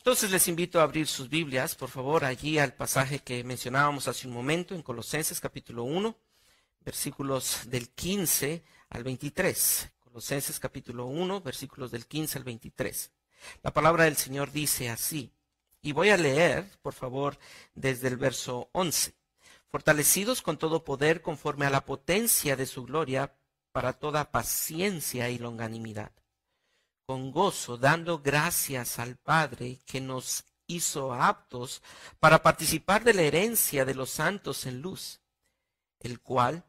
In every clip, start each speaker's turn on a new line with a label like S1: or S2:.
S1: Entonces les invito a abrir sus Biblias, por favor, allí al pasaje que mencionábamos hace un momento en Colosenses capítulo 1, versículos del 15 al 23. Colosenses capítulo 1, versículos del 15 al 23. La palabra del Señor dice así, y voy a leer, por favor, desde el verso 11. Fortalecidos con todo poder conforme a la potencia de su gloria para toda paciencia y longanimidad con gozo, dando gracias al Padre que nos hizo aptos para participar de la herencia de los santos en luz, el cual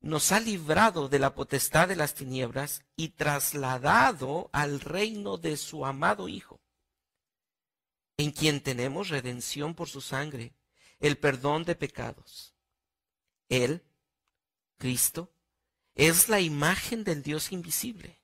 S1: nos ha librado de la potestad de las tinieblas y trasladado al reino de su amado Hijo, en quien tenemos redención por su sangre, el perdón de pecados. Él, Cristo, es la imagen del Dios invisible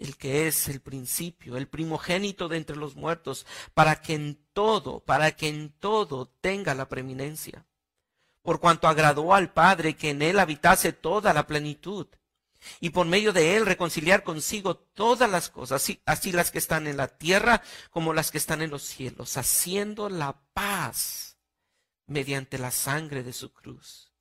S1: el que es el principio, el primogénito de entre los muertos, para que en todo, para que en todo tenga la preeminencia. Por cuanto agradó al Padre que en él habitase toda la plenitud, y por medio de él reconciliar consigo todas las cosas, así, así las que están en la tierra como las que están en los cielos, haciendo la paz mediante la sangre de su cruz.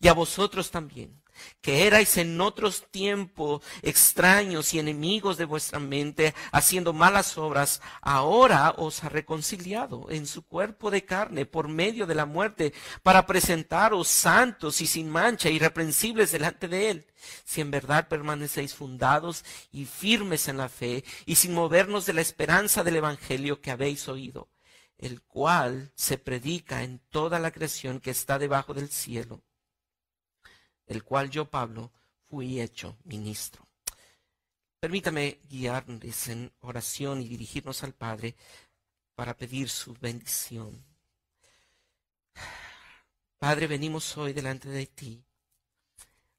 S1: Y a vosotros también que erais en otros tiempos extraños y enemigos de vuestra mente, haciendo malas obras, ahora os ha reconciliado en su cuerpo de carne por medio de la muerte, para presentaros santos y sin mancha, irreprensibles delante de él. Si en verdad permanecéis fundados y firmes en la fe, y sin movernos de la esperanza del Evangelio que habéis oído, el cual se predica en toda la creación que está debajo del cielo el cual yo, Pablo, fui hecho ministro. Permítame guiarles en oración y dirigirnos al Padre para pedir su bendición. Padre, venimos hoy delante de ti,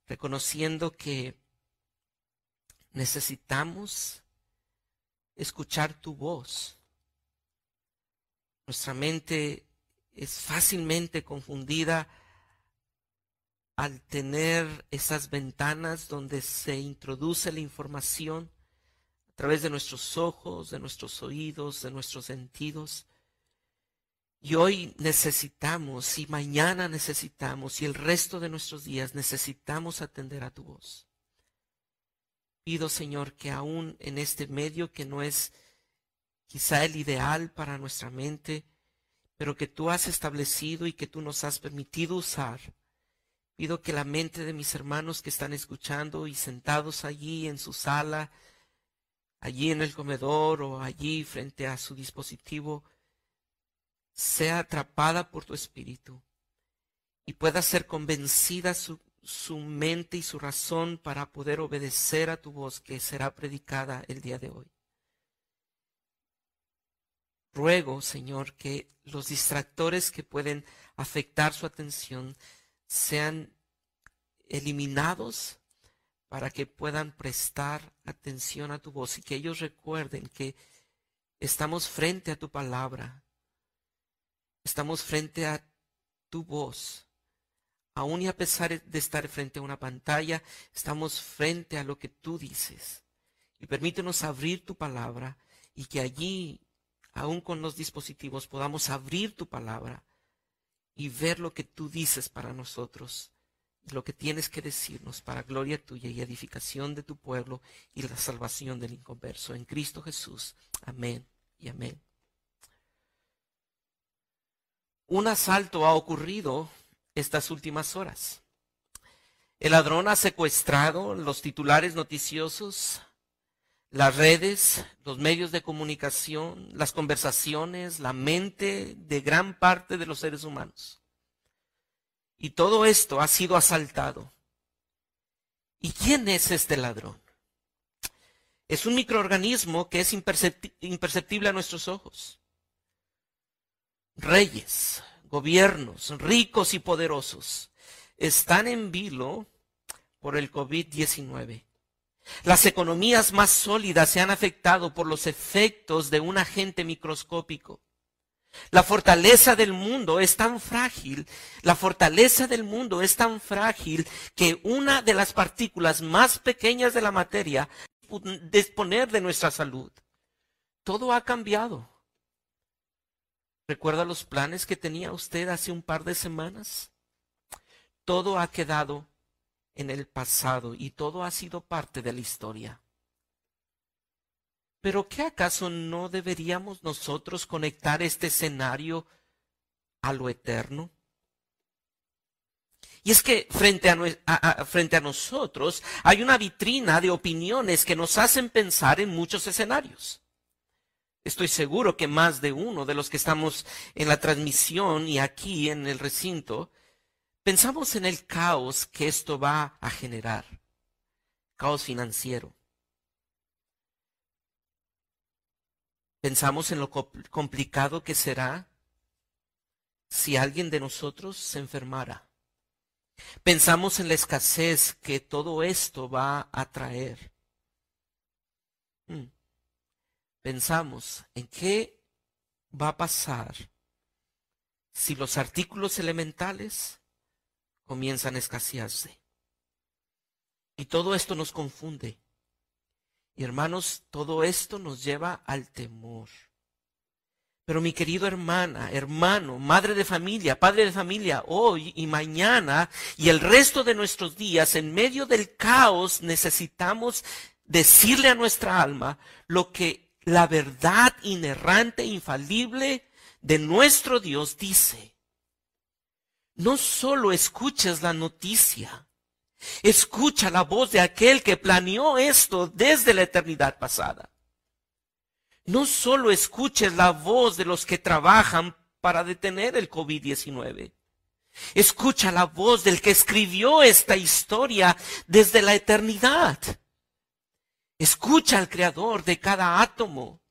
S1: reconociendo que necesitamos escuchar tu voz. Nuestra mente es fácilmente confundida al tener esas ventanas donde se introduce la información a través de nuestros ojos, de nuestros oídos, de nuestros sentidos. Y hoy necesitamos, y mañana necesitamos, y el resto de nuestros días necesitamos atender a tu voz. Pido, Señor, que aún en este medio que no es quizá el ideal para nuestra mente, pero que tú has establecido y que tú nos has permitido usar, Pido que la mente de mis hermanos que están escuchando y sentados allí en su sala, allí en el comedor o allí frente a su dispositivo, sea atrapada por tu espíritu y pueda ser convencida su, su, mente y su razón para poder obedecer a tu voz que será predicada el día de hoy. Ruego, Señor, que los distractores que pueden afectar su atención sean eliminados para que puedan prestar atención a tu voz y que ellos recuerden que estamos frente a tu palabra, estamos frente a tu voz. Aún y a pesar de estar frente a una pantalla, estamos frente a lo que tú dices. Y permítenos abrir tu palabra y que allí, aún con los dispositivos, podamos abrir tu palabra y ver lo que tú dices para nosotros, lo que tienes que decirnos para gloria tuya y edificación de tu pueblo y la salvación del inconverso. En Cristo Jesús. Amén y amén. Un asalto ha ocurrido estas últimas horas. El ladrón ha secuestrado los titulares noticiosos, las redes, los medios de comunicación, las conversaciones, la mente de gran parte de los seres humanos. Y todo esto ha sido asaltado. ¿Y quién es este ladrón? Es un microorganismo que es imperceptible a nuestros ojos. reyes, gobiernos, ricos y poderosos, están en vilo por el COVID-19. Las economías más sólidas se han afectado por los efectos de un agente microscópico. La fortaleza del mundo es tan frágil, la fortaleza del mundo es tan frágil que una de las partículas más pequeñas de la materia disponer de nuestra salud. Todo ha cambiado. ¿Recuerda los planes que tenía usted hace un par de semanas? Todo ha quedado en el pasado y todo ha sido parte de la historia. Pero ¿qué acaso no deberíamos nosotros conectar este escenario a lo eterno? Y es que frente a, frente a nosotros hay una vitrina de opiniones que nos hacen pensar en muchos escenarios. Estoy seguro que más de uno de los que estamos en la transmisión y aquí en el recinto, pensamos en el caos que esto va a generar. Caos financiero. Pensamos en lo complicado que será si alguien de nosotros se enfermara. Pensamos en la escasez que todo esto va a traer. Mm. Pensamos en qué va a pasar si los artículos elementales comienzan a escasearse. Y todo esto nos confunde. Y hermanos, todo esto nos lleva al temor. Pero mi querido hermana, hermano, madre de familia, padre de familia, hoy y mañana y el resto de nuestros días, en medio del caos, necesitamos decirle a nuestra alma lo que la verdad inerrante, infalible de nuestro Dios dice. No solo escuches la noticia, escucha la voz de aquel que planeó esto desde la eternidad pasada no solo escuches la voz de los que trabajan para detener el COVID-19. Escucha la voz del que escribió esta historia desde la eternidad. Escucha al creador de cada átomo,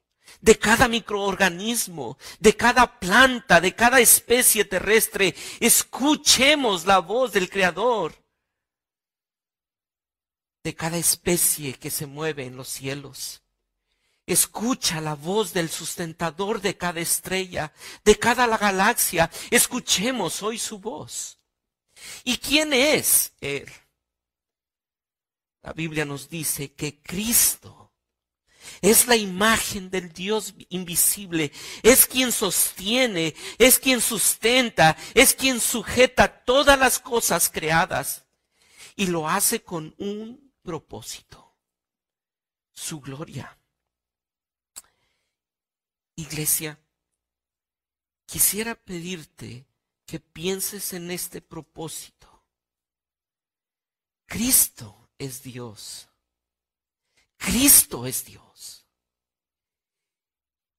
S1: de cada microorganismo, de cada planta, de cada especie terrestre. Escuchemos la voz del creador de cada especie que se mueve en los cielos. Escucha la voz del sustentador de cada estrella, de cada la galaxia. Escuchemos hoy su voz. ¿Y quién es Él? La Biblia nos dice que Cristo es la imagen del Dios invisible, es quien sostiene, es quien sustenta, es quien sujeta todas las cosas creadas y lo hace con un propósito, su gloria. Iglesia, quisiera pedirte que pienses en este propósito. Cristo es Dios. Cristo es Dios.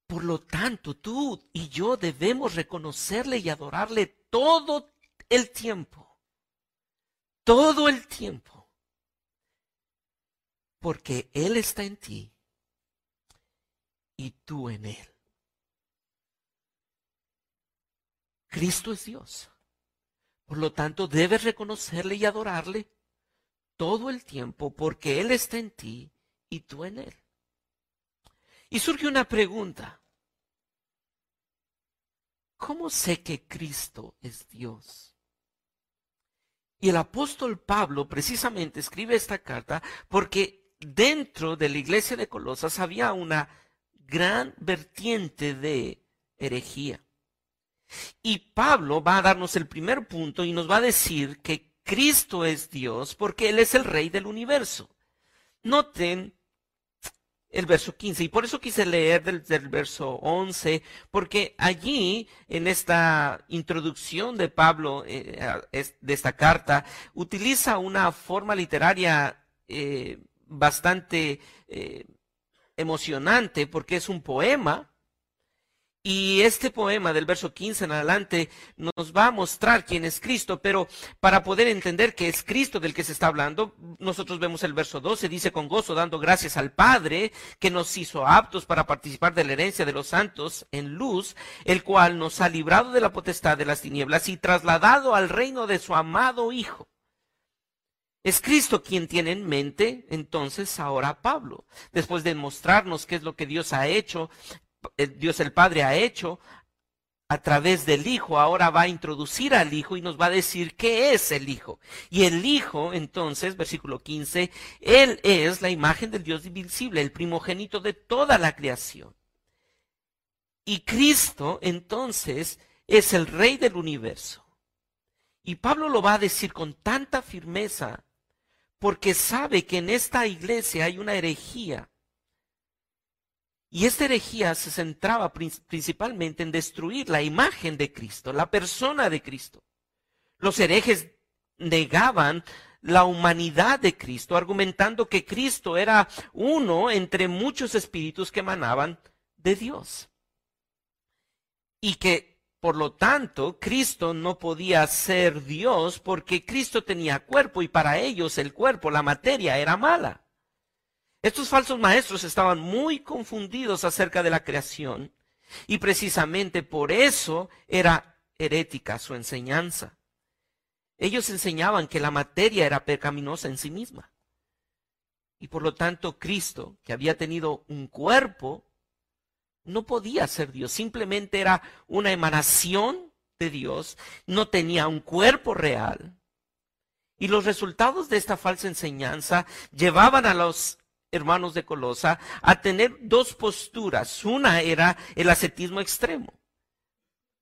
S1: Por lo tanto, tú y yo debemos reconocerle y adorarle todo el tiempo. Todo el tiempo. Porque Él está en ti y tú en Él. Cristo es Dios. Por lo tanto, debes reconocerle y adorarle todo el tiempo porque Él está en ti y tú en Él. Y surge una pregunta. ¿Cómo sé que Cristo es Dios? Y el apóstol Pablo precisamente escribe esta carta porque dentro de la iglesia de Colosas había una gran vertiente de herejía. Y Pablo va a darnos el primer punto y nos va a decir que Cristo es Dios porque Él es el Rey del universo. Noten el verso 15 y por eso quise leer del, verso 11 porque allí en esta introducción de Pablo eh, de esta carta utiliza una forma literaria eh, bastante eh, emocionante porque es un poema Y este poema del verso 15 en adelante nos va a mostrar quién es Cristo, pero para poder entender que es Cristo del que se está hablando, nosotros vemos el verso 12, dice con gozo, dando gracias al Padre que nos hizo aptos para participar de la herencia de los santos en luz, el cual nos ha librado de la potestad de las tinieblas y trasladado al reino de su amado Hijo. Es Cristo quien tiene en mente entonces ahora Pablo, después de mostrarnos qué es lo que Dios ha hecho Dios el Padre ha hecho a través del Hijo, ahora va a introducir al Hijo y nos va a decir qué es el Hijo. Y el Hijo, entonces, versículo 15, Él es la imagen del Dios invisible, el primogénito de toda la creación. Y Cristo, entonces, es el Rey del universo. Y Pablo lo va a decir con tanta firmeza, porque sabe que en esta iglesia hay una herejía y esta herejía se centraba principalmente en destruir la imagen de Cristo, la persona de Cristo. Los herejes negaban la humanidad de Cristo, argumentando que Cristo era uno entre muchos espíritus que emanaban de Dios. Y que, por lo tanto, Cristo no podía ser Dios porque Cristo tenía cuerpo y para ellos el cuerpo, la materia, era mala. Estos falsos maestros estaban muy confundidos acerca de la creación y precisamente por eso era herética su enseñanza. Ellos enseñaban que la materia era pecaminosa en sí misma. Y por lo tanto Cristo, que había tenido un cuerpo, no podía ser Dios, simplemente era una emanación de Dios, no tenía un cuerpo real. Y los resultados de esta falsa enseñanza llevaban a los hermanos de Colosa, a tener dos posturas. Una era el ascetismo extremo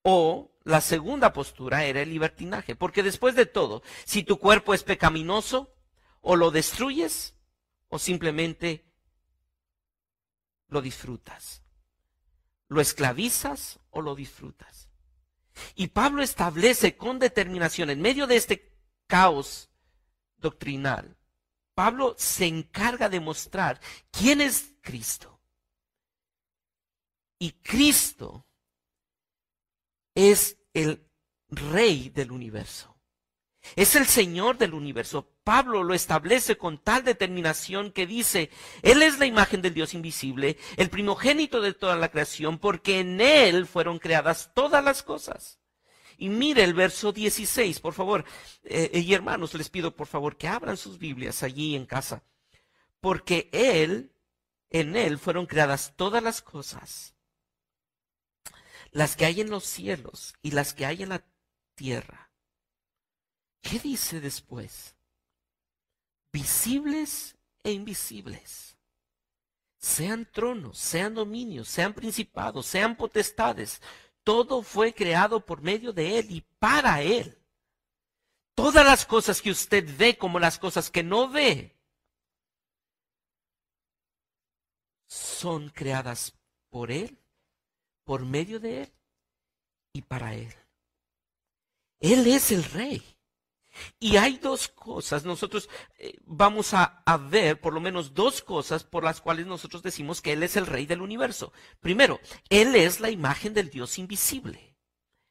S1: o la segunda postura era el libertinaje. Porque después de todo, si tu cuerpo es pecaminoso, o lo destruyes o simplemente lo disfrutas. Lo esclavizas o lo disfrutas. Y Pablo establece con determinación en medio de este caos doctrinal Pablo se encarga de mostrar quién es Cristo. Y Cristo es el rey del universo. Es el Señor del universo. Pablo lo establece con tal determinación que dice, Él es la imagen del Dios invisible, el primogénito de toda la creación, porque en Él fueron creadas todas las cosas y mire el verso 16, por favor. Eh, y hermanos, les pido por favor que abran sus Biblias allí en casa. Porque Él, en Él fueron creadas todas las cosas. Las que hay en los cielos y las que hay en la tierra. ¿Qué dice después? Visibles e invisibles sean tronos, sean dominios, sean principados, sean potestades, todo fue creado por medio de Él y para Él. Todas las cosas que usted ve como las cosas que no ve son creadas por Él, por medio de Él y para Él. Él es el rey. Y hay dos cosas, nosotros eh, vamos a, ver por lo menos dos cosas por las cuales nosotros decimos que Él es el rey del universo. Primero, Él es la imagen del Dios invisible.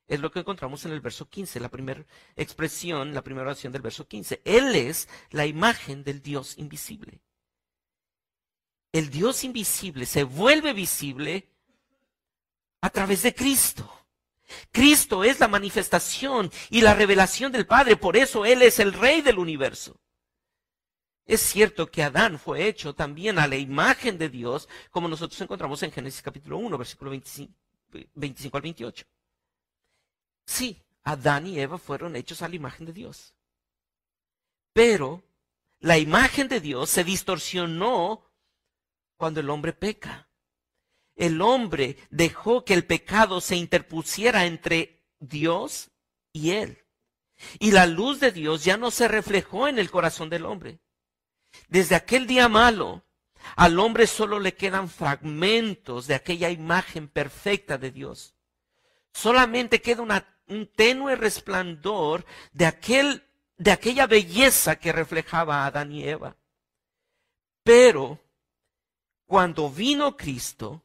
S1: Es lo que encontramos en el verso 15, la primera expresión, la primera oración del verso 15. Él es la imagen del Dios invisible. El Dios invisible se vuelve visible a través de Cristo. Cristo es la manifestación y la revelación del Padre, por eso Él es el Rey del universo. Es cierto que Adán fue hecho también a la imagen de Dios, como nosotros encontramos en Génesis capítulo 1, versículo 25, 25 al 28. Sí, Adán y Eva fueron hechos a la imagen de Dios. Pero la imagen de Dios se distorsionó cuando el hombre peca el hombre dejó que el pecado se interpusiera entre Dios y él. Y la luz de Dios ya no se reflejó en el corazón del hombre. Desde aquel día malo, al hombre solo le quedan fragmentos de aquella imagen perfecta de Dios. Solamente queda un tenue resplandor de, aquel, de aquella belleza que reflejaba a Adán y Eva. Pero cuando vino Cristo,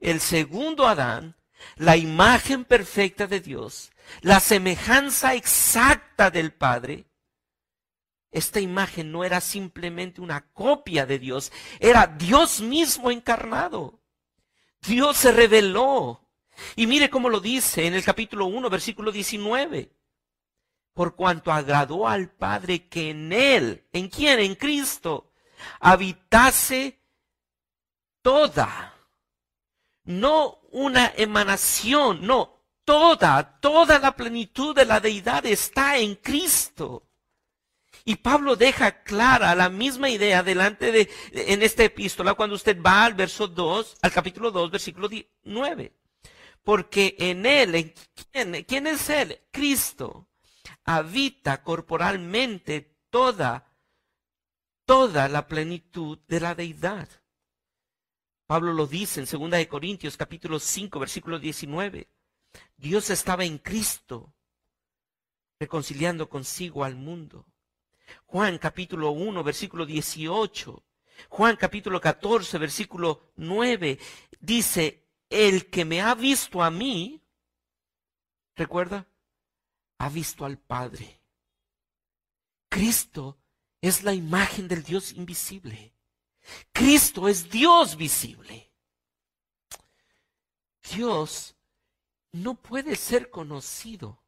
S1: el segundo Adán, la imagen perfecta de Dios, la semejanza exacta del Padre, esta imagen no era simplemente una copia de Dios, era Dios mismo encarnado. Dios se reveló. Y mire cómo lo dice en el capítulo 1, versículo 19. Por cuanto agradó al Padre que en Él, ¿en quién? En Cristo, habitase toda, no una emanación, no, toda, toda la plenitud de la deidad está en Cristo. Y Pablo deja clara la misma idea delante de, en esta epístola cuando usted va al verso 2, al capítulo 2, versículo 9. Porque en él, ¿en quién, quién es él? Cristo habita corporalmente toda, toda la plenitud de la deidad. Pablo lo dice en 2 de Corintios capítulo 5 versículo 19. Dios estaba en Cristo reconciliando consigo al mundo Juan capítulo 1, versículo 18. Juan capítulo 14, versículo 9. Dice, el que me ha visto a mí, recuerda, ha visto al Padre. Cristo es la imagen del Dios invisible. Cristo es Dios visible. Dios no puede ser conocido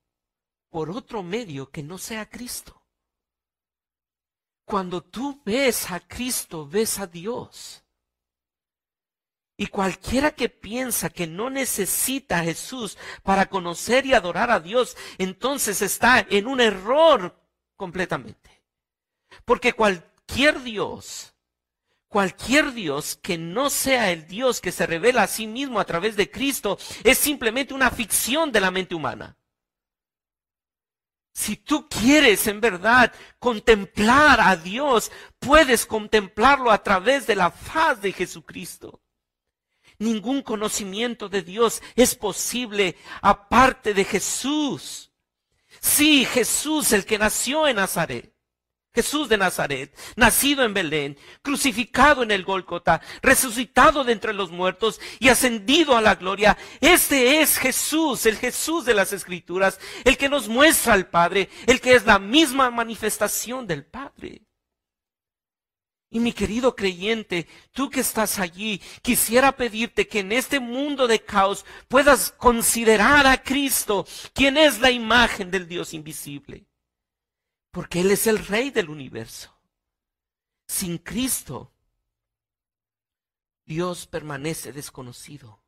S1: por otro medio que no sea Cristo. Cuando tú ves a Cristo, ves a Dios. Y cualquiera que piensa que no necesita a Jesús para conocer y adorar a Dios, entonces está en un error completamente. Porque cualquier Dios, cualquier Dios que no sea el Dios que se revela a sí mismo a través de Cristo, es simplemente una ficción de la mente humana. Si tú quieres en verdad contemplar a Dios, puedes contemplarlo a través de la faz de Jesucristo. Ningún conocimiento de Dios es posible aparte de Jesús. Sí, Jesús, el que nació en Nazaret. Jesús de Nazaret, nacido en Belén, crucificado en el Gólgota, resucitado de entre los muertos y ascendido a la gloria. Este es Jesús, el Jesús de las Escrituras, el que nos muestra al Padre, el que es la misma manifestación del Padre. Y mi querido creyente, tú que estás allí, quisiera pedirte que en este mundo de caos puedas considerar a Cristo, quien es la imagen del Dios invisible porque Él es el rey del universo. Sin Cristo, Dios permanece desconocido.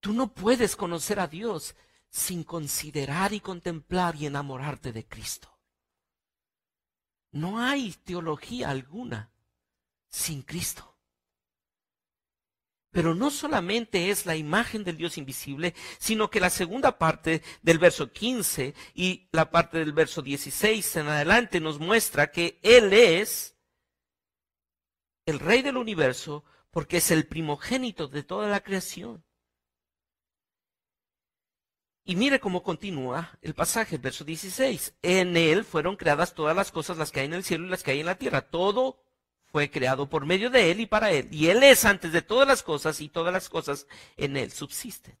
S1: Tú no puedes conocer a Dios sin considerar y contemplar y enamorarte de Cristo. No hay teología alguna sin Cristo. Pero no solamente es la imagen del Dios invisible, sino que la segunda parte del verso 15 y la parte del verso 16 en adelante nos muestra que Él es el Rey del universo porque es el primogénito de toda la creación. Y mire cómo continúa el pasaje, el verso 16. En Él fueron creadas todas las cosas, las que hay en el cielo y las que hay en la tierra. Todo fue creado por medio de Él y para Él. Y Él es antes de todas las cosas y todas las cosas en Él subsisten.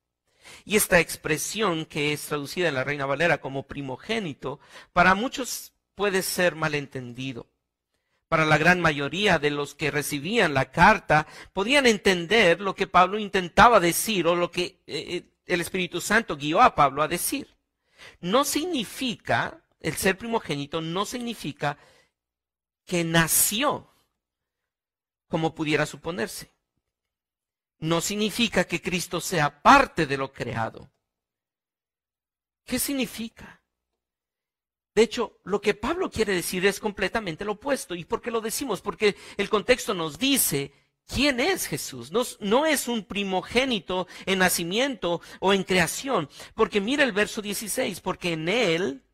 S1: Y esta expresión que es traducida en la Reina Valera como primogénito, para muchos puede ser malentendido. Para la gran mayoría de los que recibían la carta, podían entender lo que Pablo intentaba decir o lo que eh, eh, el Espíritu Santo guió a Pablo a decir. No significa, el ser primogénito no significa que nació como pudiera suponerse. No significa que Cristo sea parte de lo creado. ¿Qué significa? De hecho, lo que Pablo quiere decir es completamente lo opuesto. ¿Y por qué lo decimos? Porque el contexto nos dice quién es Jesús. No, no, es un primogénito en nacimiento o en creación. Porque mira el verso 16, porque en Él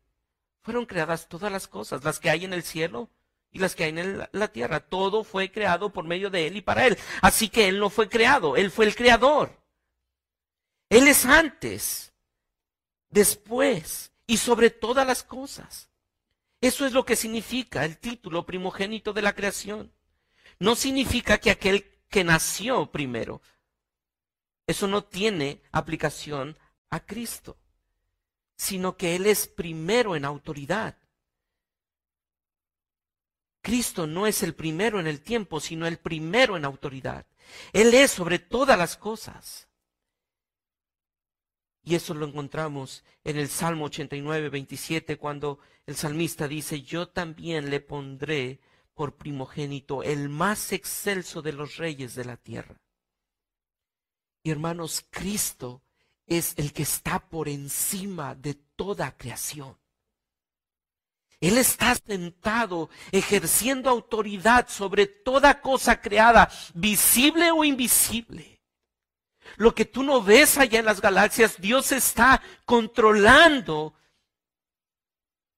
S1: fueron creadas todas las cosas, las que hay en el cielo y las que hay en la tierra. Todo fue creado por medio de Él y para Él. Así que Él no fue creado, Él fue el creador. Él es antes, después y sobre todas las cosas. Eso es lo que significa el título primogénito de la creación. No significa que aquel que nació primero, eso no tiene aplicación a Cristo, sino que Él es primero en autoridad. Cristo no es el primero en el tiempo, sino el primero en autoridad. Él es sobre todas las cosas. Y eso lo encontramos en el Salmo 89, 27, cuando el salmista dice, yo también le pondré por primogénito, el más excelso de los reyes de la tierra. Y hermanos, Cristo es el que está por encima de toda creación. Él está sentado ejerciendo autoridad sobre toda cosa creada, visible o invisible. Lo que tú no ves allá en las galaxias, Dios está controlando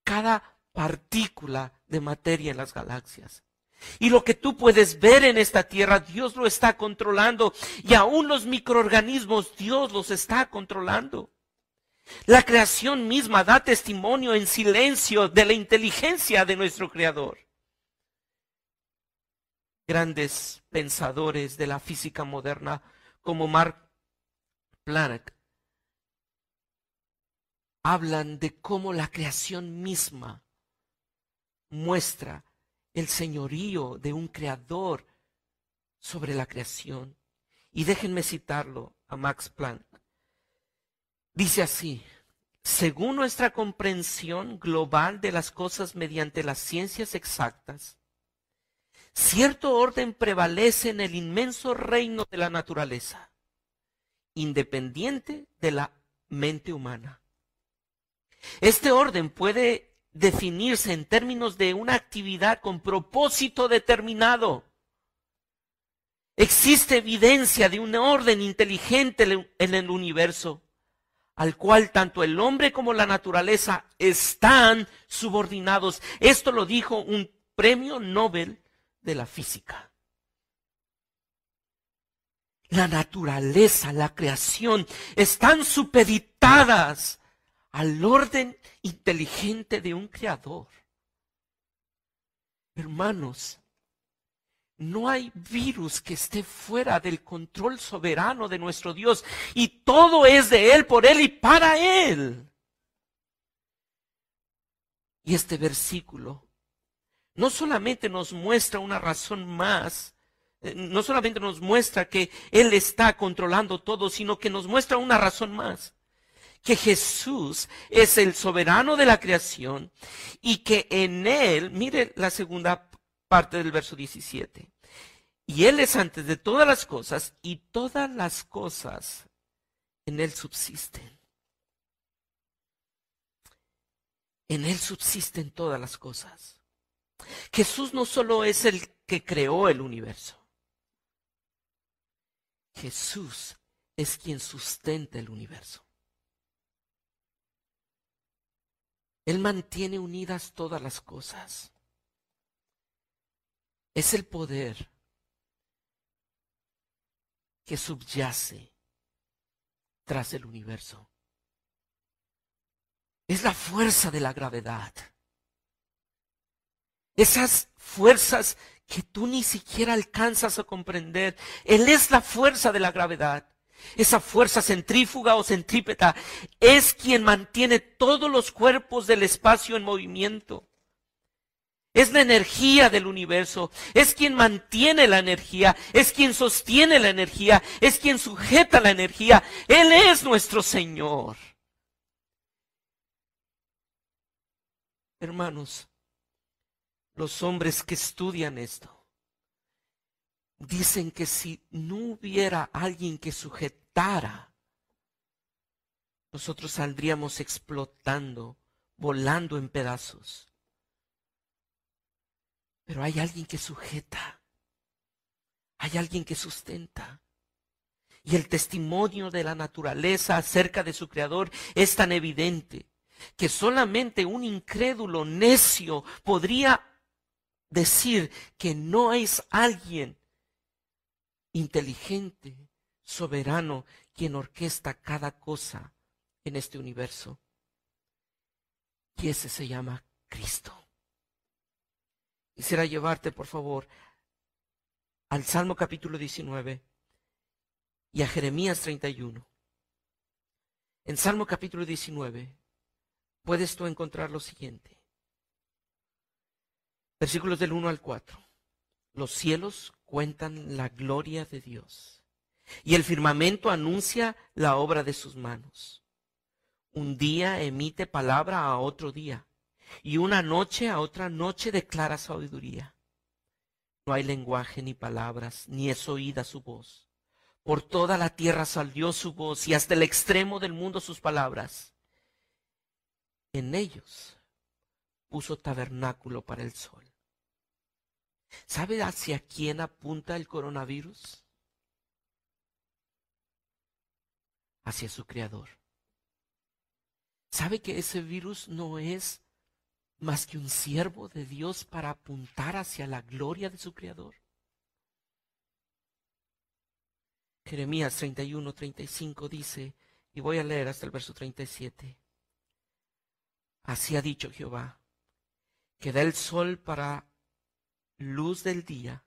S1: cada partícula de materia en las galaxias. Y lo que tú puedes ver en esta tierra, Dios lo está controlando. Y aún los microorganismos, Dios los está controlando. La creación misma da testimonio en silencio de la inteligencia de nuestro Creador. Grandes pensadores de la física moderna como Mark Planck hablan de cómo la creación misma muestra el señorío de un creador sobre la creación. Y déjenme citarlo a Max Planck. Dice así, según nuestra comprensión global de las cosas mediante las ciencias exactas, cierto orden prevalece en el inmenso reino de la naturaleza, independiente de la mente humana. Este orden puede definirse en términos de una actividad con propósito determinado. Existe evidencia de un orden inteligente en el universo, al cual tanto el hombre como la naturaleza están subordinados. Esto lo dijo un premio Nobel de la física. La naturaleza, la creación, están supeditadas al orden inteligente de un creador. Hermanos, no hay virus que esté fuera del control soberano de nuestro Dios y todo es de Él, por Él y para Él. Y este versículo no solamente nos muestra una razón más, eh, no solamente nos muestra que Él está controlando todo, sino que nos muestra una razón más que Jesús es el soberano de la creación y que en Él, mire la segunda parte del verso 17, y Él es antes de todas las cosas y todas las cosas en Él subsisten. En Él subsisten todas las cosas. Jesús no solo es el que creó el universo. Jesús es quien sustenta el universo. Él mantiene unidas todas las cosas. Es el poder que subyace tras el universo. Es la fuerza de la gravedad. Esas fuerzas que tú ni siquiera alcanzas a comprender. Él es la fuerza de la gravedad. Esa fuerza centrífuga o centrípeta es quien mantiene todos los cuerpos del espacio en movimiento. Es la energía del universo, es quien mantiene la energía, es quien sostiene la energía, es quien sujeta la energía. Él es nuestro Señor. Hermanos, los hombres que estudian esto dicen que si no hubiera alguien que sujetara, nosotros saldríamos explotando, volando en pedazos. Pero hay alguien que sujeta, hay alguien que sustenta. Y el testimonio de la naturaleza acerca de su creador es tan evidente que solamente un incrédulo necio podría decir que no es alguien inteligente, soberano, quien orquesta cada cosa en este universo. Y ese se llama Cristo. Quisiera llevarte, por favor, al Salmo capítulo 19 y a Jeremías 31. En Salmo capítulo 19 puedes tú encontrar lo siguiente. Versículos del 1 al 4. Los cielos cuentan la gloria de Dios y el firmamento anuncia la obra de sus manos. Un día emite palabra a otro día y una noche a otra noche declara sabiduría. No hay lenguaje ni palabras, ni es oída su voz. Por toda la tierra salió su voz y hasta el extremo del mundo sus palabras. En ellos puso tabernáculo para el sol. ¿Sabe hacia quién apunta el coronavirus? Hacia su creador. ¿Sabe que ese virus no es más que un siervo de Dios para apuntar hacia la gloria de su Creador. Jeremías 31, 35 dice, y voy a leer hasta el verso 37. Así ha dicho Jehová, que da el sol para luz del día,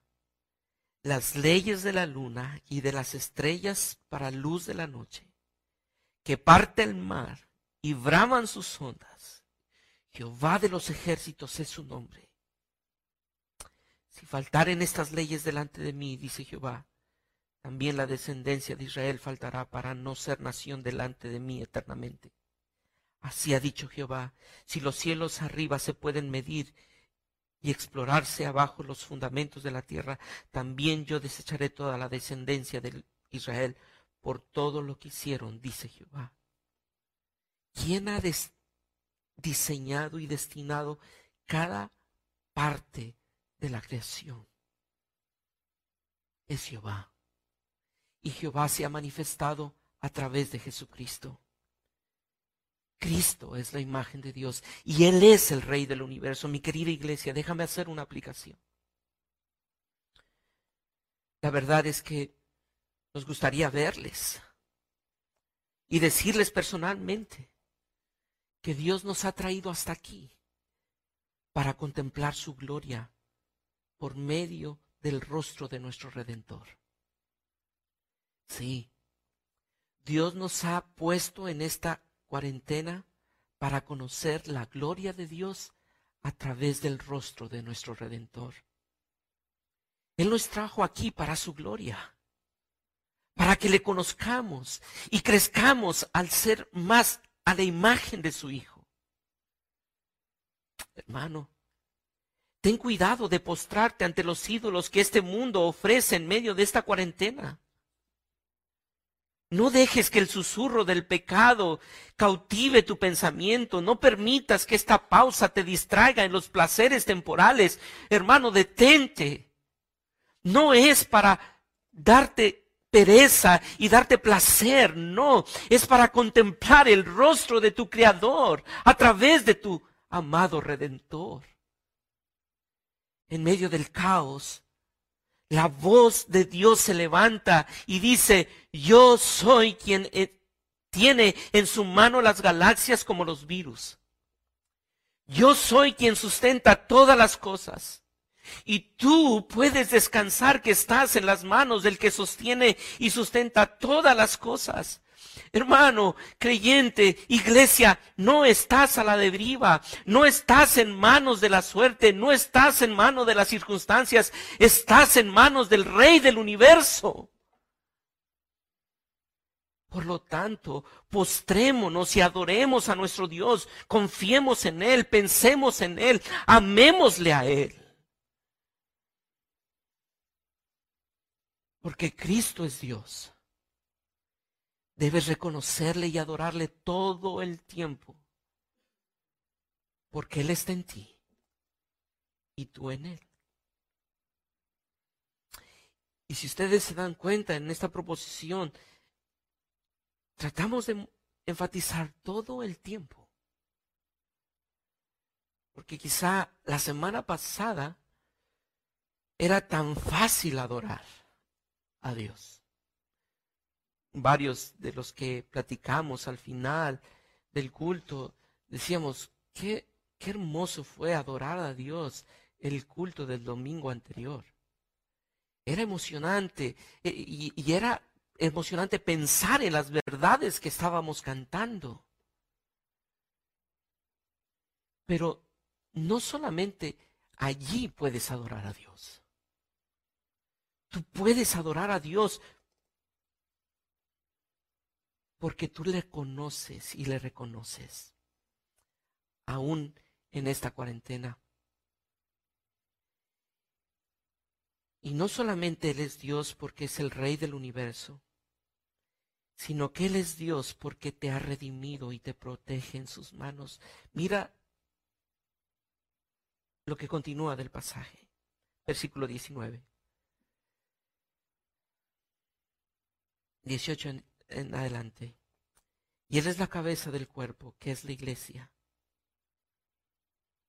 S1: las leyes de la luna y de las estrellas para luz de la noche, que parte el mar y braman sus ondas Jehová de los ejércitos es su nombre. Si faltaren estas leyes delante de mí, dice Jehová, también la descendencia de Israel faltará para no ser nación delante de mí eternamente. Así ha dicho Jehová, si los cielos arriba se pueden medir y explorarse abajo los fundamentos de la tierra, también yo desecharé toda la descendencia de Israel por todo lo que hicieron, dice Jehová. ¿Quién ha diseñado y destinado cada parte de la creación. Es Jehová. Y Jehová se ha manifestado a través de Jesucristo. Cristo es la imagen de Dios y Él es el Rey del universo. Mi querida iglesia, déjame hacer una aplicación. La verdad es que nos gustaría verles y decirles personalmente que Dios nos ha traído hasta aquí para contemplar su gloria por medio del rostro de nuestro Redentor. Sí, Dios nos ha puesto en esta cuarentena para conocer la gloria de Dios a través del rostro de nuestro Redentor. Él nos trajo aquí para su gloria, para que le conozcamos y crezcamos al ser más a la imagen de su Hijo. Hermano, ten cuidado de postrarte ante los ídolos que este mundo ofrece en medio de esta cuarentena. No dejes que el susurro del pecado cautive tu pensamiento. No permitas que esta pausa te distraiga en los placeres temporales. Hermano, detente. No es para darte pereza y darte placer, no, es para contemplar el rostro de tu Creador a través de tu amado Redentor. En medio del caos, la voz de Dios se levanta y dice, yo soy quien eh, tiene en su mano las galaxias como los virus. Yo soy quien sustenta todas las cosas. Y tú puedes descansar que estás en las manos del que sostiene y sustenta todas las cosas. Hermano, creyente, iglesia, no estás a la deriva, no estás en manos de la suerte, no estás en manos de las circunstancias, estás en manos del Rey del universo. Por lo tanto, postrémonos y adoremos a nuestro Dios, confiemos en Él, pensemos en Él, amémosle a Él. Porque Cristo es Dios. Debes reconocerle y adorarle todo el tiempo. Porque Él está en ti y tú en Él. Y si ustedes se dan cuenta en esta proposición, tratamos de enfatizar todo el tiempo. Porque quizá la semana pasada era tan fácil adorar a Dios. Varios de los que platicamos al final del culto decíamos, qué, qué hermoso fue adorar a Dios el culto del domingo anterior. Era emocionante eh, y, y era emocionante pensar en las verdades que estábamos cantando. Pero no solamente allí puedes adorar a Dios. Tú puedes adorar a Dios porque tú le conoces y le reconoces, aún en esta cuarentena. Y no solamente Él es Dios porque es el Rey del universo, sino que Él es Dios porque te ha redimido y te protege en sus manos. Mira lo que continúa del pasaje, versículo 19. 18 en, adelante. Y Él es la cabeza del cuerpo, que es la iglesia.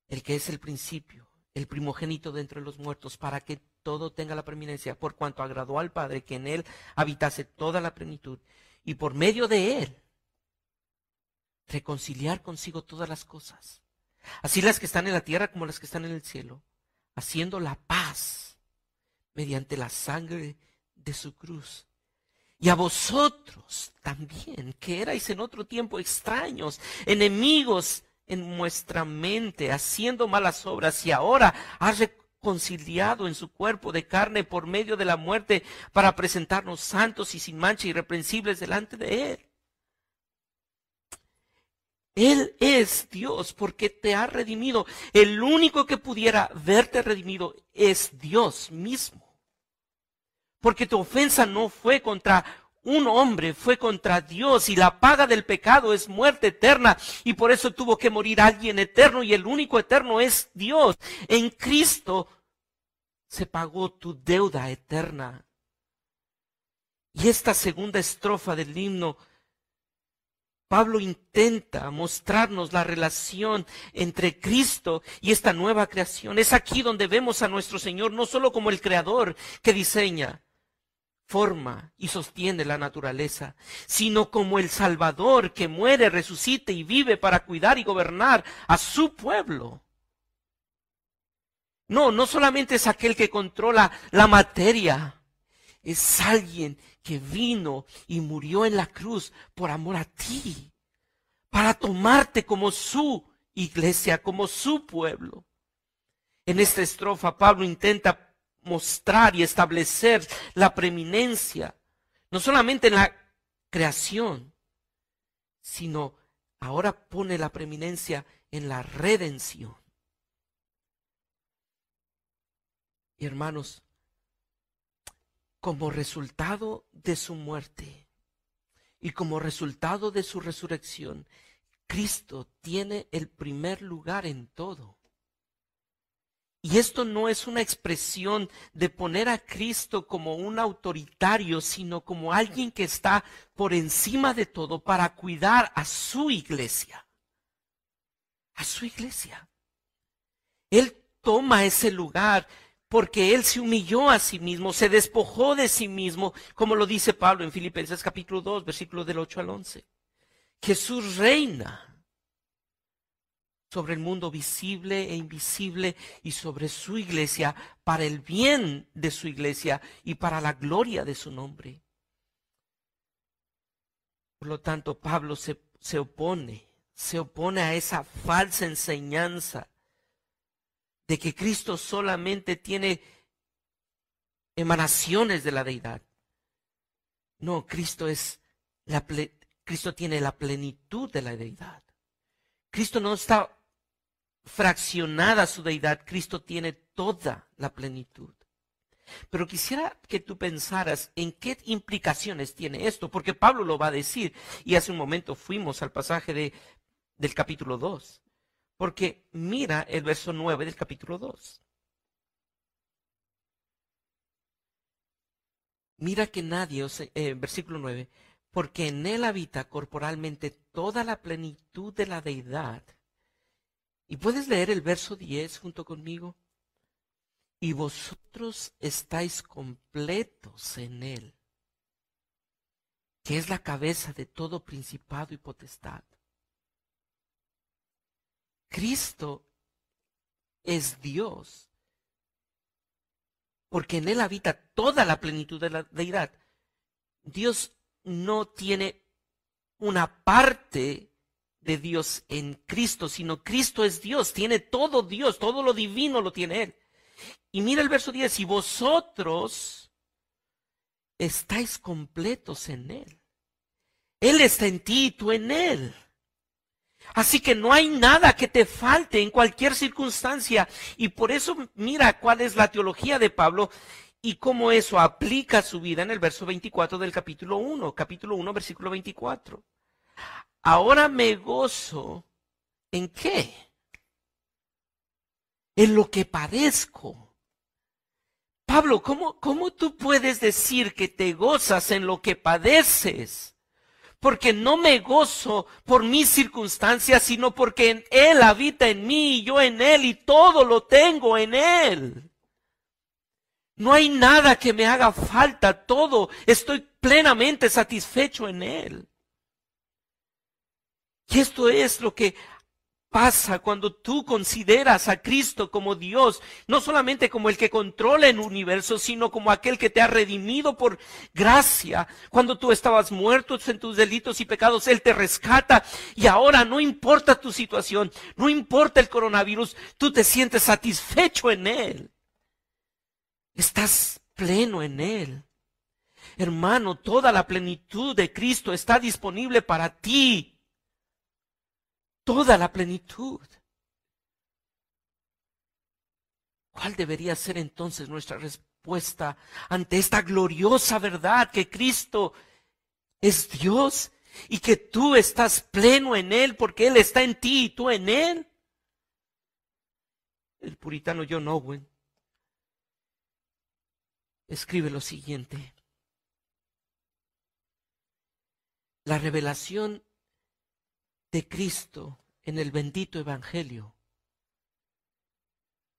S1: El que es el principio, el primogénito de entre los muertos, para que todo tenga la preeminencia, por cuanto agradó al Padre que en Él habitase toda la plenitud, y por medio de Él reconciliar consigo todas las cosas, así las que están en la tierra como las que están en el cielo, haciendo la paz mediante la sangre de su cruz y a vosotros también, que erais en otro tiempo extraños, enemigos en vuestra mente, haciendo malas obras, y ahora ha reconciliado en su cuerpo de carne por medio de la muerte para presentarnos santos y sin mancha irreprensibles delante de Él. Él es Dios porque te ha redimido. El único que pudiera verte redimido es Dios mismo. Porque tu ofensa no fue contra un hombre, fue contra Dios y la paga del pecado es muerte eterna y por eso tuvo que morir alguien eterno y el único eterno es Dios. En Cristo se pagó tu deuda eterna. Y esta segunda estrofa del himno, Pablo intenta mostrarnos la relación entre Cristo y esta nueva creación. Es aquí donde vemos a nuestro Señor no solo como el creador que diseña, forma y sostiene la naturaleza, sino como el Salvador que muere, resucita y vive para cuidar y gobernar a su pueblo. No, no solamente es aquel que controla la materia, es alguien que vino y murió en la cruz por amor a ti, para tomarte como su iglesia, como su pueblo. En esta estrofa Pablo intenta mostrar y establecer la preeminencia, no solamente en la creación, sino ahora pone la preeminencia en la redención. Y hermanos, como resultado de su muerte y como resultado de su resurrección, Cristo tiene el primer lugar en todo. Y esto no es una expresión de poner a Cristo como un autoritario, sino como alguien que está por encima de todo para cuidar a su iglesia. A su iglesia. Él toma ese lugar porque Él se humilló a sí mismo, se despojó de sí mismo, como lo dice Pablo en Filipenses capítulo 2, versículo del 8 al 11. Jesús reina sobre el mundo visible e invisible y sobre su iglesia para el bien de su iglesia y para la gloria de su nombre. Por lo tanto, Pablo se, se opone, se opone a esa falsa enseñanza de que Cristo solamente tiene emanaciones de la deidad. No, Cristo es la Cristo tiene la plenitud de la deidad. Cristo no está fraccionada su deidad, Cristo tiene toda la plenitud. Pero quisiera que tú pensaras en qué implicaciones tiene esto, porque Pablo lo va a decir, y hace un momento fuimos al pasaje de, del capítulo 2, porque mira el verso 9 del capítulo 2. Mira que nadie, eh, versículo 9, porque en él habita corporalmente toda la plenitud de la deidad y puedes leer el verso 10 junto conmigo. Y vosotros estáis completos en Él, que es la cabeza de todo principado y potestad. Cristo es Dios, porque en Él habita toda la plenitud de la deidad. Dios no tiene una parte de Dios en Cristo, sino Cristo es Dios, tiene todo Dios, todo lo divino lo tiene Él. Y mira el verso 10, y vosotros estáis completos en Él. Él está en ti y tú en Él. Así que no hay nada que te falte en cualquier circunstancia. Y por eso mira cuál es la teología de Pablo y cómo eso aplica su vida en el verso 24 del capítulo 1, capítulo 1, versículo 24. Ahora me gozo en qué? En lo que padezco. Pablo, ¿cómo, ¿cómo tú puedes decir que te gozas en lo que padeces? Porque no me gozo por mis circunstancias, sino porque Él habita en mí y yo en Él y todo lo tengo en Él. No hay nada que me haga falta, todo estoy plenamente satisfecho en Él. Y esto es lo que pasa cuando tú consideras a Cristo como Dios, no solamente como el que controla el universo, sino como aquel que te ha redimido por gracia. Cuando tú estabas muerto en tus delitos y pecados, Él te rescata y ahora no importa tu situación, no importa el coronavirus, tú te sientes satisfecho en Él. Estás pleno en Él. Hermano, toda la plenitud de Cristo está disponible para ti. Toda la plenitud. ¿Cuál debería ser entonces nuestra respuesta ante esta gloriosa verdad que Cristo es Dios y que tú estás pleno en Él porque Él está en ti y tú en Él? El puritano John Owen escribe lo siguiente. La revelación de Cristo en el bendito Evangelio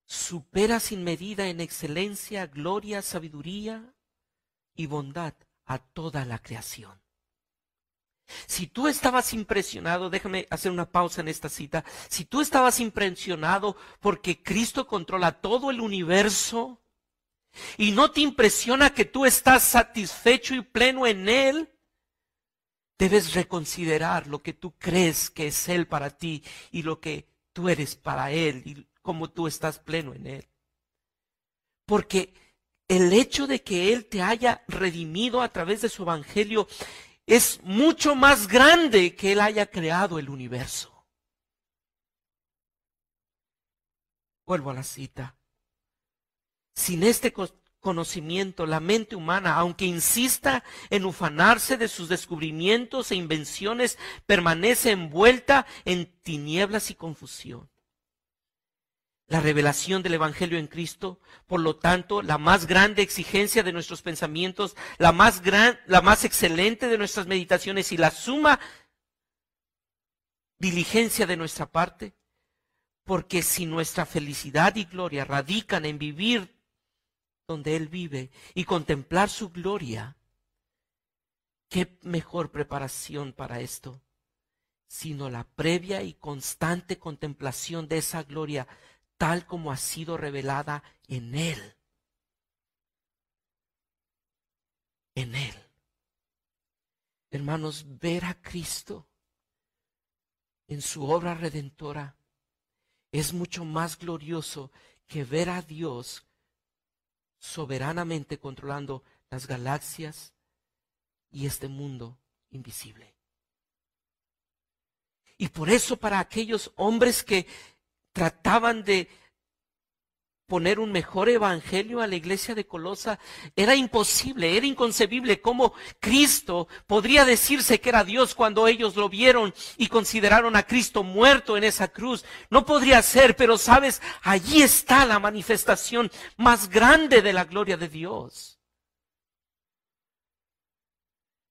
S1: supera sin medida en excelencia, gloria, sabiduría y bondad a toda la creación. Si tú estabas impresionado, déjame hacer una pausa en esta cita, si tú estabas impresionado porque Cristo controla todo el universo, y no te impresiona que tú estás satisfecho y pleno en Él, debes reconsiderar lo que tú crees que es Él para ti y lo que tú eres para Él y cómo tú estás pleno en Él. Porque el hecho de que Él te haya redimido a través de su Evangelio es mucho más grande que Él haya creado el universo. Vuelvo a la cita. Sin este conocimiento, la mente humana, aunque insista en ufanarse de sus descubrimientos e invenciones, permanece envuelta en tinieblas y confusión. La revelación del Evangelio en Cristo, por lo tanto, la más grande exigencia de nuestros pensamientos, la más gran, la más excelente de nuestras meditaciones y la suma diligencia de nuestra parte, porque si nuestra felicidad y gloria radican en vivir donde Él vive y contemplar su gloria, ¿qué mejor preparación para esto? Sino la previa y constante contemplación de esa gloria tal como ha sido revelada en Él. En Él. Hermanos, ver a Cristo en su obra redentora es mucho más glorioso que ver a Dios soberanamente controlando las galaxias y este mundo invisible. Y por eso para aquellos hombres que trataban de poner un mejor evangelio a la iglesia de Colosa, era imposible, era inconcebible cómo Cristo podría decirse que era Dios cuando ellos lo vieron y consideraron a Cristo muerto en esa cruz. No podría ser, pero sabes, allí está la manifestación más grande de la gloria de Dios.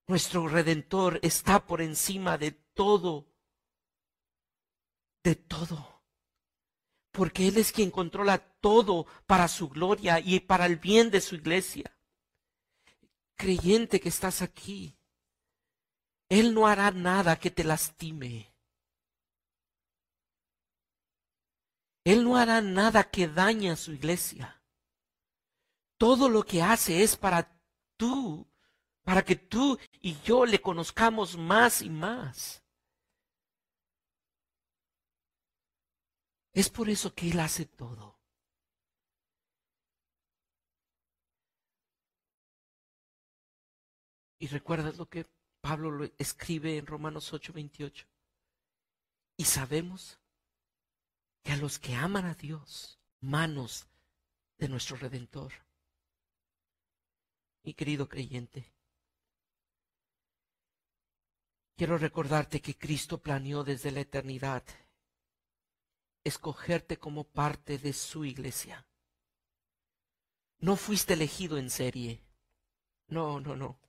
S1: Nuestro redentor está por encima de todo, de todo porque Él es quien controla todo para su gloria y para el bien de su iglesia. Creyente que estás aquí, Él no hará nada que te lastime. Él no hará nada que dañe a su iglesia. Todo lo que hace es para tú, para que tú y yo le conozcamos más y más. Es por eso que Él hace todo. Y recuerdas lo que Pablo lo escribe en Romanos 8:28. Y sabemos que a los que aman a Dios, manos de nuestro Redentor. Mi querido creyente, quiero recordarte que Cristo planeó desde la eternidad escogerte como parte de su iglesia. No fuiste elegido en serie. No, no, no.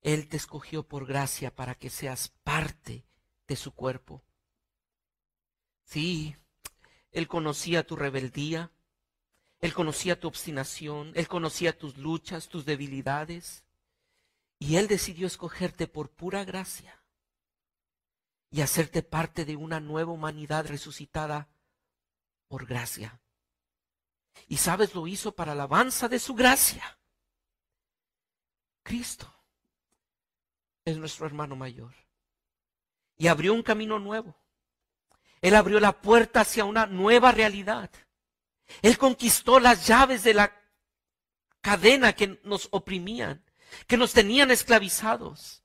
S1: Él te escogió por gracia para que seas parte de su cuerpo. Sí, Él conocía tu rebeldía, Él conocía tu obstinación, Él conocía tus luchas, tus debilidades, y Él decidió escogerte por pura gracia y hacerte parte de una nueva humanidad resucitada por gracia. Y sabes, lo hizo para alabanza de su gracia. Cristo es nuestro hermano mayor. Y abrió un camino nuevo. Él abrió la puerta hacia una nueva realidad. Él conquistó las llaves de la cadena que nos oprimían, que nos tenían esclavizados.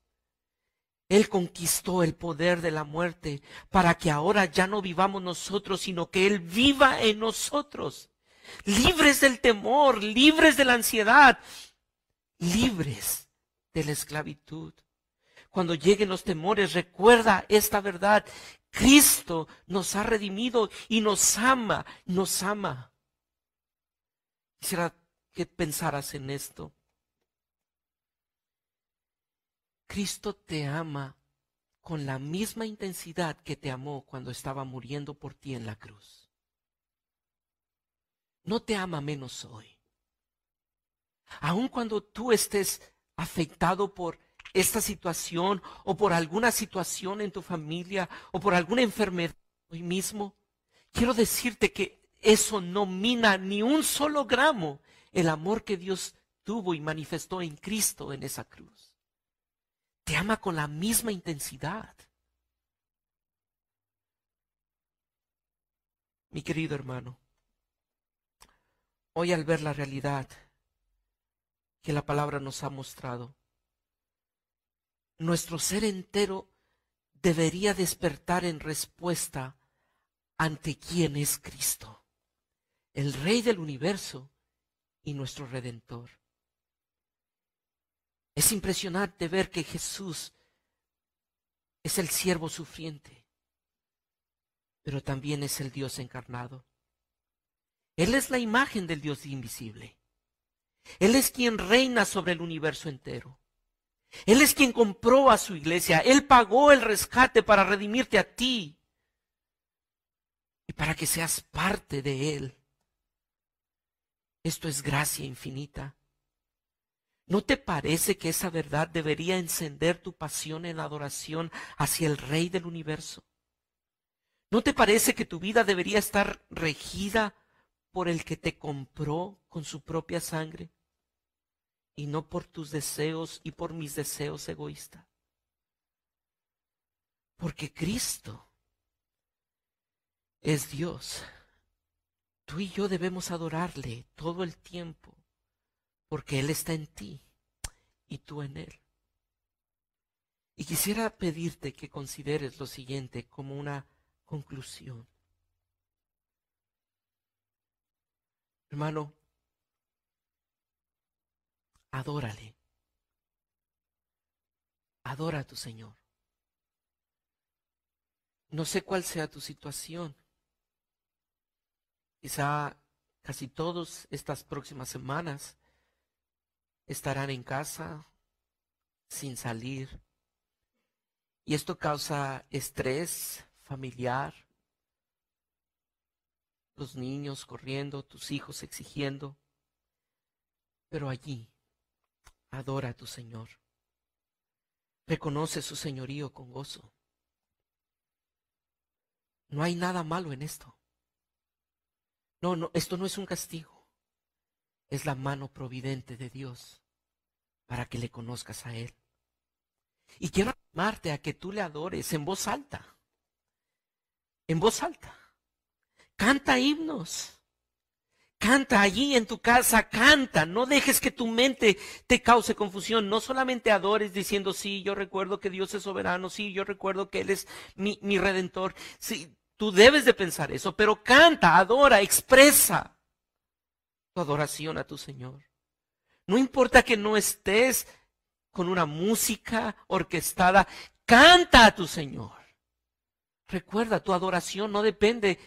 S1: Él conquistó el poder de la muerte para que ahora ya no vivamos nosotros, sino que Él viva en nosotros. Libres del temor, libres de la ansiedad, libres de la esclavitud. Cuando lleguen los temores, recuerda esta verdad. Cristo nos ha redimido y nos ama, nos ama. Quisiera que pensaras en esto. Cristo te ama con la misma intensidad que te amó cuando estaba muriendo por ti en la cruz. No te ama menos hoy. Aun cuando tú estés afectado por esta situación o por alguna situación en tu familia o por alguna enfermedad hoy mismo, quiero decirte que eso no mina ni un solo gramo el amor que Dios tuvo y manifestó en Cristo en esa cruz te ama con la misma intensidad. Mi querido hermano, hoy al ver la realidad que la palabra nos ha mostrado, nuestro ser entero debería despertar en respuesta ante quién es Cristo, el Rey del universo y nuestro Redentor. Es impresionante ver que Jesús es el siervo sufriente, pero también es el Dios encarnado. Él es la imagen del Dios invisible. Él es quien reina sobre el universo entero. Él es quien compró a su iglesia. Él pagó el rescate para redimirte a ti y para que seas parte de Él. Esto es gracia infinita. ¿No te parece que esa verdad debería encender tu pasión en adoración hacia el Rey del universo? ¿No te parece que tu vida debería estar regida por el que te compró con su propia sangre y no por tus deseos y por mis deseos egoístas? Porque Cristo es Dios. Tú y yo debemos adorarle todo el tiempo porque Él está en ti y tú en Él. Y quisiera pedirte que consideres lo siguiente como una conclusión. Hermano, adórale. Adora a tu Señor. No sé cuál sea tu situación. Quizá casi todas estas próximas semanas estarán en casa sin salir. Y esto causa estrés familiar. Los niños corriendo, tus hijos exigiendo. Pero allí, adora a tu Señor. Reconoce su señorío con gozo. No hay nada malo en esto. No, no, esto no es un castigo es la mano providente de Dios para que le conozcas a Él. Y quiero animarte a que tú le adores en voz alta. En voz alta. Canta himnos. Canta allí en tu casa, canta, no dejes que tu mente te cause confusión, no solamente adores diciendo, sí, yo recuerdo que Dios es soberano, sí, yo recuerdo que Él es mi, mi redentor, sí, tú debes de pensar eso, pero canta, adora, expresa tu adoración a tu Señor. No importa que no estés con una música orquestada, canta a tu Señor. Recuerda, tu adoración no depende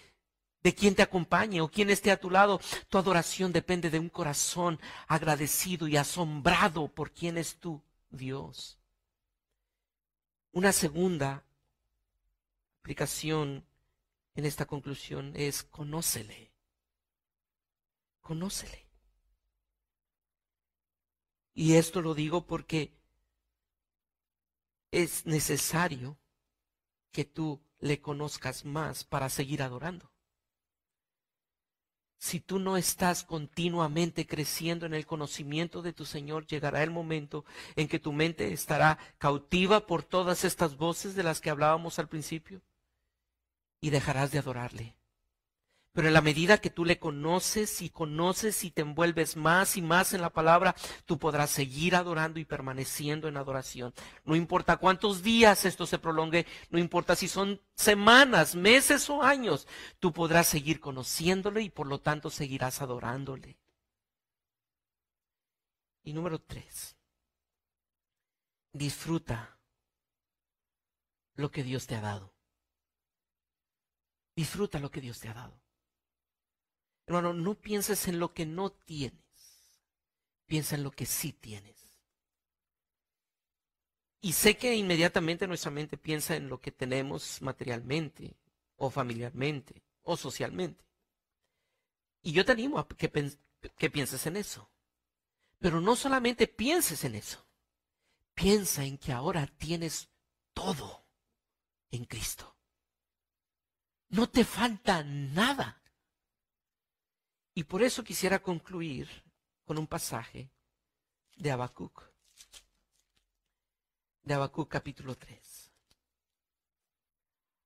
S1: de quién te acompañe o quién esté a tu lado. Tu adoración depende de un corazón agradecido y asombrado por quién es tú, Dios. Una segunda aplicación en esta conclusión es conócele. Conócele. Y esto lo digo porque es necesario que tú le conozcas más para seguir adorando. Si tú no estás continuamente creciendo en el conocimiento de tu Señor, llegará el momento en que tu mente estará cautiva por todas estas voces de las que hablábamos al principio y dejarás de adorarle. Pero en la medida que tú le conoces y conoces y te envuelves más y más en la palabra, tú podrás seguir adorando y permaneciendo en adoración. No importa cuántos días esto se prolongue, no importa si son semanas, meses o años, tú podrás seguir conociéndole y por lo tanto seguirás adorándole. Y número tres, disfruta lo que Dios te ha dado. Disfruta lo que Dios te ha dado. Hermano, no pienses en lo que no tienes. Piensa en lo que sí tienes. Y sé que inmediatamente nuestra mente piensa en lo que tenemos materialmente, o familiarmente, o socialmente. Y yo te animo a que, que pienses en eso. Pero no solamente pienses en eso. Piensa en que ahora tienes todo en Cristo. No te falta nada. Y por eso quisiera concluir con un pasaje de Habacuc. De Habacuc capítulo 3.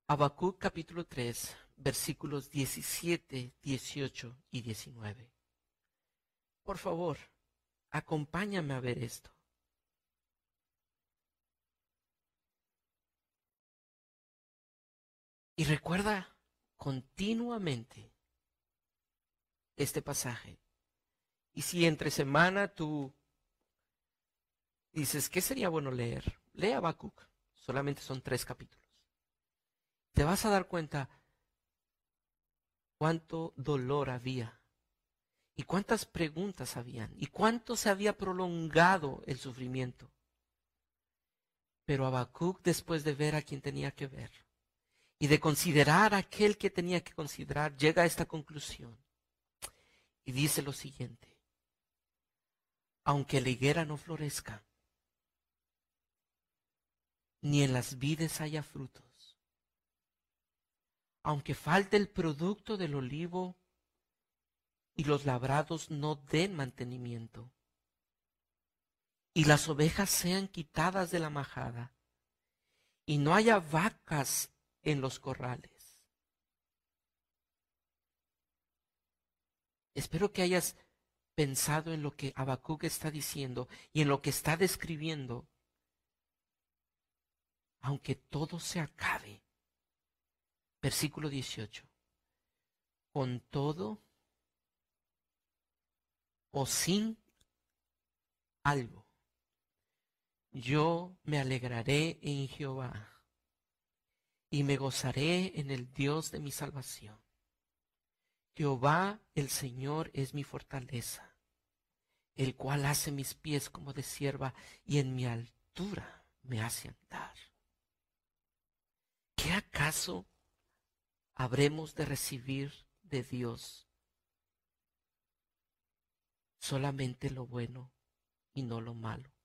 S1: Habacuc capítulo 3, versículos 17, 18 y 19. Por favor, acompáñame a ver esto. Y recuerda continuamente este pasaje. Y si entre semana tú dices, ¿qué sería bueno leer? Lee Habacuc. Solamente son tres capítulos. Te vas a dar cuenta cuánto dolor había y cuántas preguntas habían y cuánto se había prolongado el sufrimiento. Pero Habacuc, después de ver a quien tenía que ver y de considerar a aquel que tenía que considerar, llega a esta conclusión. Y dice lo siguiente, aunque la higuera no florezca, ni en las vides haya frutos, aunque falte el producto del olivo y los labrados no den mantenimiento, y las ovejas sean quitadas de la majada, y no haya vacas en los corrales, Espero que hayas pensado en lo que Habacuc está diciendo y en lo que está describiendo. Aunque todo se acabe. Versículo 18. Con todo o sin algo. Yo me alegraré en Jehová y me gozaré en el Dios de mi salvación. Jehová el Señor es mi fortaleza, el cual hace mis pies como de sierva y en mi altura me hace andar. ¿Qué acaso habremos de recibir de Dios? Solamente lo bueno y no lo malo.